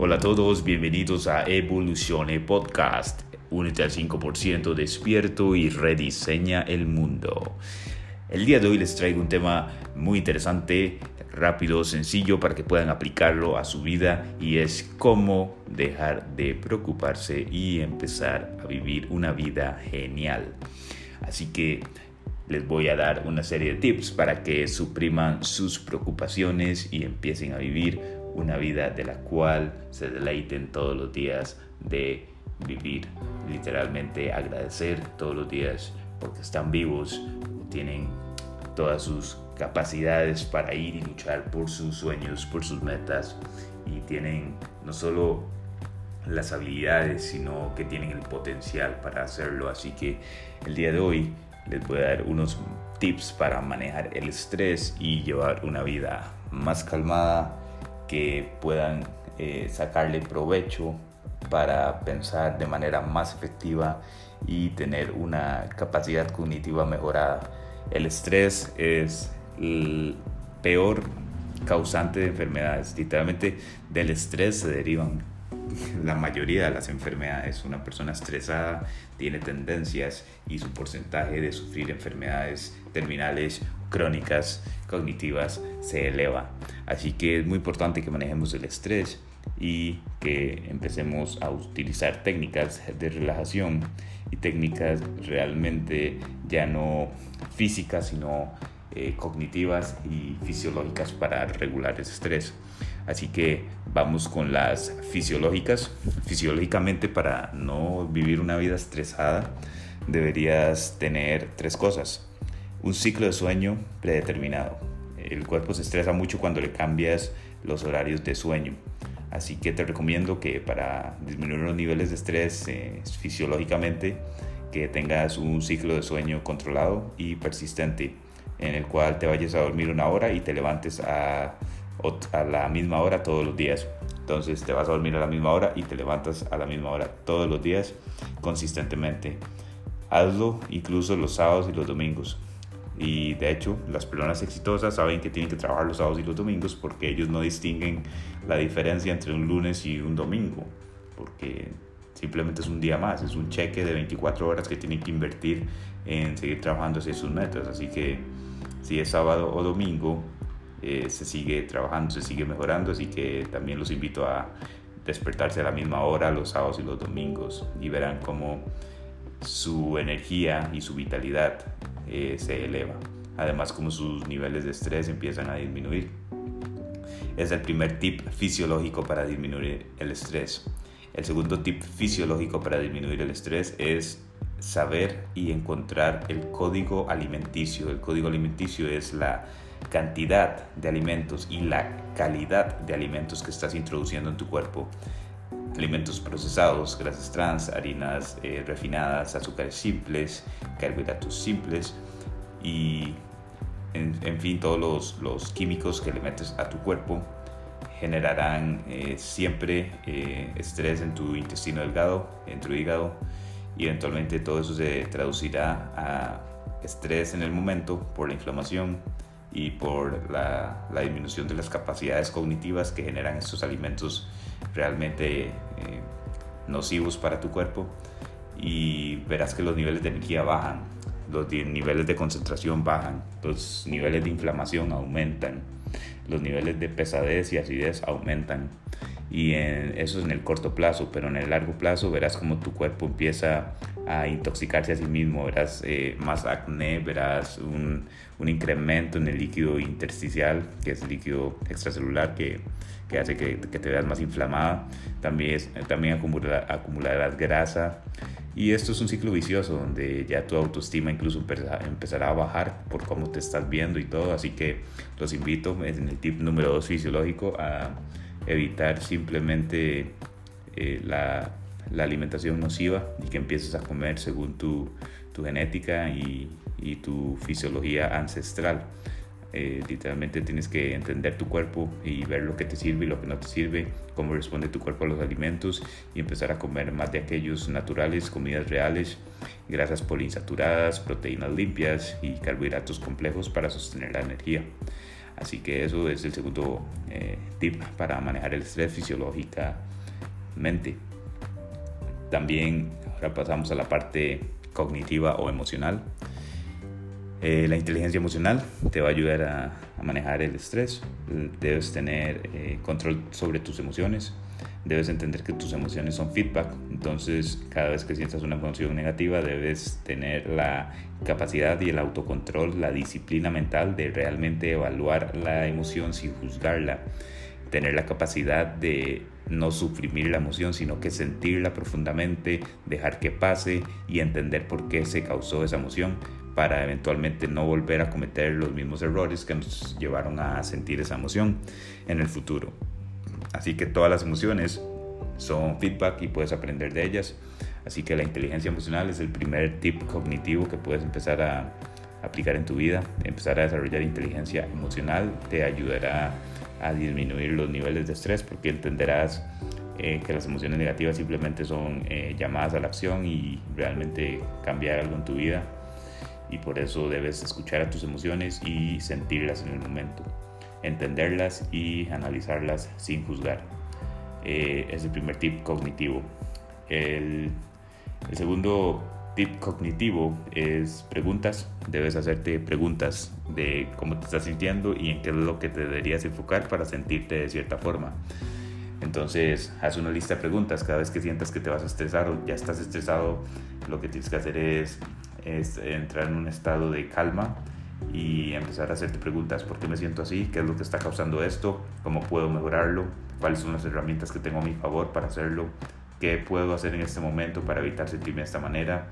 Hola a todos, bienvenidos a Evolucione Podcast. Únete al 5% despierto y rediseña el mundo. El día de hoy les traigo un tema muy interesante, rápido, sencillo para que puedan aplicarlo a su vida y es cómo dejar de preocuparse y empezar a vivir una vida genial. Así que les voy a dar una serie de tips para que supriman sus preocupaciones y empiecen a vivir una vida de la cual se deleiten todos los días de vivir. Literalmente agradecer todos los días porque están vivos, tienen todas sus capacidades para ir y luchar por sus sueños, por sus metas y tienen no solo las habilidades, sino que tienen el potencial para hacerlo. Así que el día de hoy les voy a dar unos tips para manejar el estrés y llevar una vida más calmada, que puedan eh, sacarle provecho para pensar de manera más efectiva y tener una capacidad cognitiva mejorada. El estrés es el peor causante de enfermedades. Literalmente del estrés se derivan la mayoría de las enfermedades. Una persona estresada tiene tendencias y su porcentaje de sufrir enfermedades terminales, crónicas, cognitivas se eleva. Así que es muy importante que manejemos el estrés y que empecemos a utilizar técnicas de relajación y técnicas realmente ya no físicas, sino eh, cognitivas y fisiológicas para regular el estrés. Así que vamos con las fisiológicas. Fisiológicamente para no vivir una vida estresada deberías tener tres cosas. Un ciclo de sueño predeterminado. El cuerpo se estresa mucho cuando le cambias los horarios de sueño. Así que te recomiendo que para disminuir los niveles de estrés eh, fisiológicamente, que tengas un ciclo de sueño controlado y persistente en el cual te vayas a dormir una hora y te levantes a, a la misma hora todos los días. Entonces te vas a dormir a la misma hora y te levantas a la misma hora todos los días consistentemente. Hazlo incluso los sábados y los domingos. Y de hecho, las personas exitosas saben que tienen que trabajar los sábados y los domingos porque ellos no distinguen la diferencia entre un lunes y un domingo. Porque simplemente es un día más, es un cheque de 24 horas que tienen que invertir en seguir trabajando hacia sus metas. Así que si es sábado o domingo, eh, se sigue trabajando, se sigue mejorando, así que también los invito a despertarse a la misma hora los sábados y los domingos y verán cómo su energía y su vitalidad eh, se eleva. Además, como sus niveles de estrés empiezan a disminuir. Es el primer tip fisiológico para disminuir el estrés. El segundo tip fisiológico para disminuir el estrés es saber y encontrar el código alimenticio. El código alimenticio es la cantidad de alimentos y la calidad de alimentos que estás introduciendo en tu cuerpo. Alimentos procesados, grasas trans, harinas eh, refinadas, azúcares simples, carbohidratos simples y en, fin todos los, químicos que le metes a tu cuerpo generarán eh, siempre eh, estrés en tu intestino delgado, en tu hígado y eventualmente todo eso se traducirá a estrés en el momento por la inflamación y por la disminución de las capacidades cognitivas que generan estos alimentos realmente eh, nocivos para tu cuerpo y verás que los niveles de energía bajan, los niveles de concentración bajan, los niveles de inflamación aumentan, los niveles de pesadez y acidez aumentan. Y eso es en el corto plazo, pero en el largo plazo verás como tu cuerpo empieza a intoxicarse a sí mismo, verás eh, más acné, verás un, incremento en el líquido intersticial, que es el líquido extracelular que, que hace que, te veas más inflamada, también, también acumular, acumularás grasa y esto es un ciclo vicioso donde ya tu autoestima incluso empezará a bajar por cómo te estás viendo y todo, así que los invito en el tip número 2 fisiológico a evitar simplemente eh, la, alimentación nociva y que empieces a comer según tu, genética y, tu fisiología ancestral. Eh, literalmente tienes que entender tu cuerpo y ver lo que te sirve y lo que no te sirve, cómo responde tu cuerpo a los alimentos y empezar a comer más de aquellos naturales, comidas reales, grasas poliinsaturadas, proteínas limpias y carbohidratos complejos para sostener la energía. Así que eso es el segundo eh, tip para manejar el estrés fisiológicamente. También ahora pasamos a la parte cognitiva o emocional. Eh, la inteligencia emocional te va a ayudar a, manejar el estrés. Debes tener eh, control sobre tus emociones. Debes entender que tus emociones son feedback. Entonces, cada vez que sientas una emoción negativa, debes tener la capacidad y el autocontrol, la disciplina mental de realmente evaluar la emoción sin juzgarla. Tener la capacidad de no suprimir la emoción, sino que sentirla profundamente, dejar que pase y entender por qué se causó esa emoción para eventualmente no volver a cometer los mismos errores que nos llevaron a sentir esa emoción en el futuro. Así que todas las emociones son feedback y puedes aprender de ellas. Así que la inteligencia emocional es el primer tip cognitivo que puedes empezar a aplicar en tu vida. Empezar a desarrollar inteligencia emocional te ayudará a disminuir los niveles de estrés porque entenderás eh, que las emociones negativas simplemente son eh, llamadas a la acción y realmente cambiar algo en tu vida y por eso debes escuchar a tus emociones y sentirlas en el momento, entenderlas y analizarlas sin juzgar. Eh, es el primer tip cognitivo. El, el segundo tip cognitivo es preguntas. Debes hacerte preguntas de cómo te estás sintiendo y en qué es lo que te deberías enfocar para sentirte de cierta forma. Entonces, haz una lista de preguntas. Cada vez que sientas que te vas a estresar o ya estás estresado, lo que tienes que hacer es es entrar en un estado de calma y empezar a hacerte preguntas, ¿por qué me siento así? ¿Qué es lo que está causando esto? ¿Cómo puedo mejorarlo? ¿Cuáles son las herramientas que tengo a mi favor para hacerlo? ¿Qué puedo hacer en este momento para evitar sentirme de esta manera?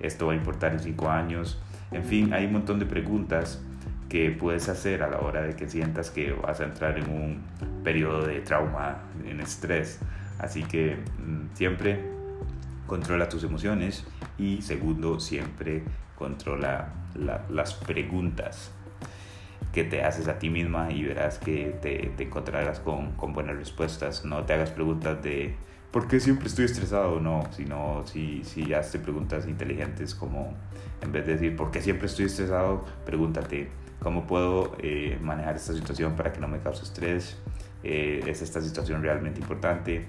¿Esto va a importar en cinco años? En fin, hay un montón de preguntas que puedes hacer a la hora de que sientas que vas a entrar en un periodo de trauma, en estrés. Así que mm, siempre controla tus emociones y segundo, siempre controla las preguntas que te haces a ti misma y verás que te, encontrarás con, con, buenas respuestas. No te hagas preguntas de ¿por qué siempre estoy estresado? No, sino si, si hazte preguntas inteligentes como en vez de decir ¿por qué siempre estoy estresado? Pregúntate ¿cómo puedo eh, manejar esta situación para que no me cause estrés? Eh, ¿Es esta situación realmente importante?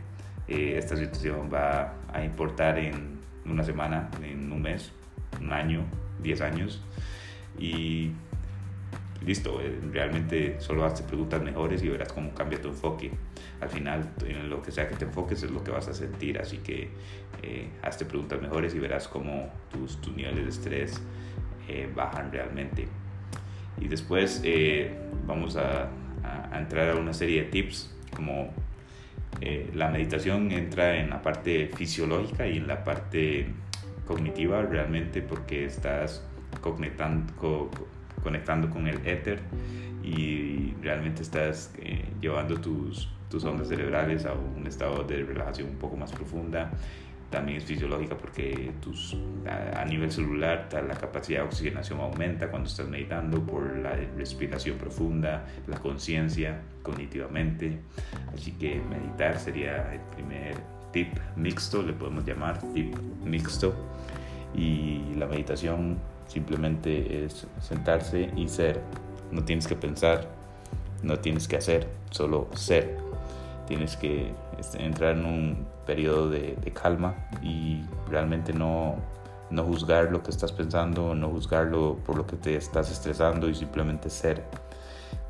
Eh, esta situación va a importar en una semana, en un mes, un año, 10 años. Y listo, eh, realmente solo hazte preguntas mejores y verás cómo cambia tu enfoque. Al final, en lo que sea que te enfoques es lo que vas a sentir, así que eh, hazte preguntas mejores y verás cómo tus, tus niveles de estrés bajan realmente. Y después vamos a, a entrar a una serie de tips como eh, la meditación entra en la parte fisiológica y en la parte cognitiva realmente porque estás conectando, con el éter y realmente estás eh, llevando tus, tus ondas cerebrales a un estado de relajación un poco más profunda también es fisiológica porque tus, a, nivel celular la capacidad de oxigenación aumenta cuando estás meditando por la respiración profunda, la conciencia cognitivamente. Así que meditar sería el primer tip mixto, le podemos llamar tip mixto. Y la meditación simplemente es sentarse y ser. No tienes que pensar, no tienes que hacer, solo ser. Tienes que este, entrar en un periodo de, calma y realmente no, no juzgar lo que estás pensando, no juzgarlo por lo que te estás estresando y simplemente ser.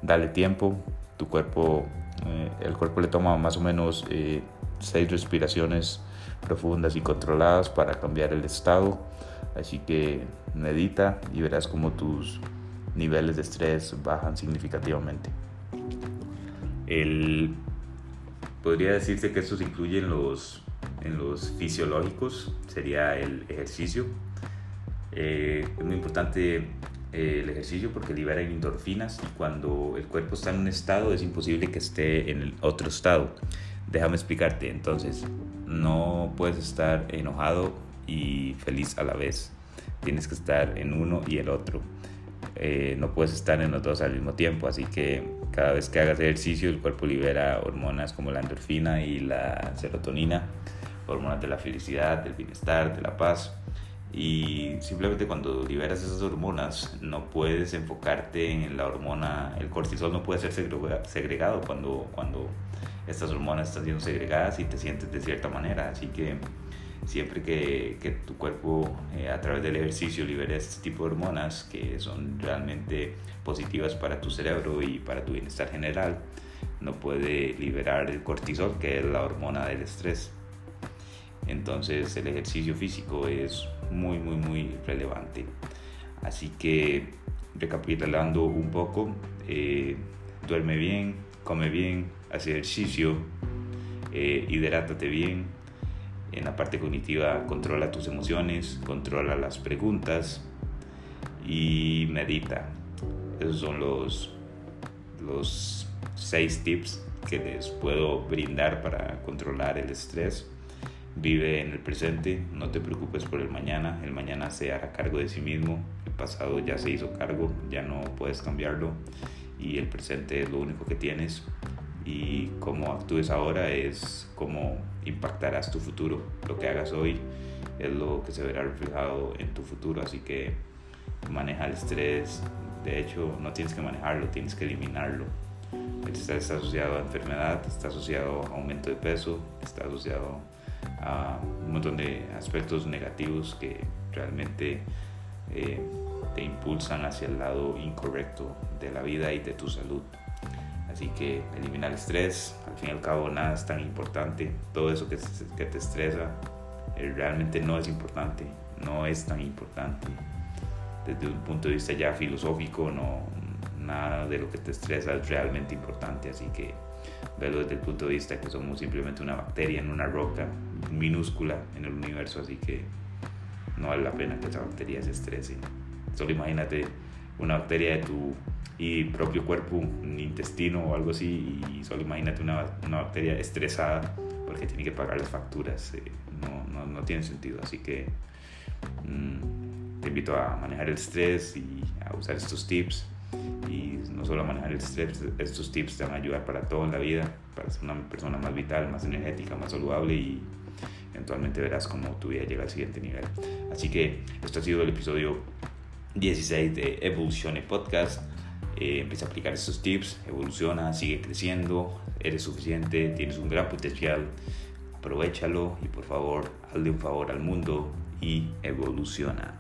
Dale tiempo, tu cuerpo, eh, el cuerpo le toma más o menos eh, seis respiraciones profundas y controladas para cambiar el estado. Así que medita y verás cómo tus niveles de estrés bajan significativamente. El Podría decirse que estos incluyen los, en los fisiológicos, sería el ejercicio. Eh, es muy importante eh, el ejercicio porque libera endorfinas y cuando el cuerpo está en un estado es imposible que esté en el otro estado. Déjame explicarte, entonces, no puedes estar enojado y feliz a la vez. Tienes que estar en uno y el otro. Eh, no puedes estar en los dos al mismo tiempo, así que cada vez que hagas ejercicio el cuerpo libera hormonas como la endorfina y la serotonina, hormonas de la felicidad, del bienestar, de la paz, Y simplemente cuando liberas esas hormonas, no puedes enfocarte en la hormona, el cortisol no puede ser segregado cuando, cuando estas hormonas están siendo segregadas y te sientes de cierta manera. Así que siempre que, tu cuerpo eh, a través del ejercicio libere este tipo de hormonas que son realmente positivas para tu cerebro y para tu bienestar general, no puede liberar el cortisol, que es la hormona del estrés. Entonces el ejercicio físico es muy, muy, muy relevante. Así que recapitulando un poco, eh, duerme bien, come bien, hace ejercicio, eh, hidrátate bien. En la parte cognitiva controla tus emociones, controla las preguntas y medita. Esos son los, los seis tips que les puedo brindar para controlar el estrés. Vive en el presente, no te preocupes por el mañana, el mañana se hará cargo de sí mismo, el pasado ya se hizo cargo, ya no puedes cambiarlo y el presente es lo único que tienes y cómo actúes ahora es cómo impactarás tu futuro. Lo que hagas hoy es lo que se verá reflejado en tu futuro, así que maneja el estrés. De hecho, no tienes que manejarlo, tienes que eliminarlo. El estrés está asociado a enfermedad, está asociado a aumento de peso, está asociado a un montón de aspectos negativos que realmente eh, te impulsan hacia el lado incorrecto de la vida y de tu salud. Así que eliminar el estrés, al fin y al cabo nada es tan importante, todo eso que, que te estresa eh, realmente no es importante, no es tan importante. Desde un punto de vista ya filosófico, no, nada de lo que te estresa es realmente importante, así que desde el punto de vista que somos simplemente una bacteria en una roca minúscula en el universo, así que no vale la pena que esa bacteria se estrese. Solo imagínate una bacteria de tu y propio cuerpo, un intestino o algo así, y solo imagínate una, una bacteria estresada porque tiene que pagar las facturas. Eh, no, no, no, tiene sentido, así que mmm, te invito a manejar el estrés y a usar estos tips y no solo manejar el estrés, estos tips te van a ayudar para todo en la vida, para ser una persona más vital, más energética, más saludable y eventualmente verás cómo tu vida llega al siguiente nivel. Así que esto ha sido el episodio 16 de Evolucione Podcast. Eh, empieza a aplicar estos tips, evoluciona, sigue creciendo, eres suficiente, tienes un gran potencial, aprovechalo y por favor hazle un favor al mundo y evoluciona.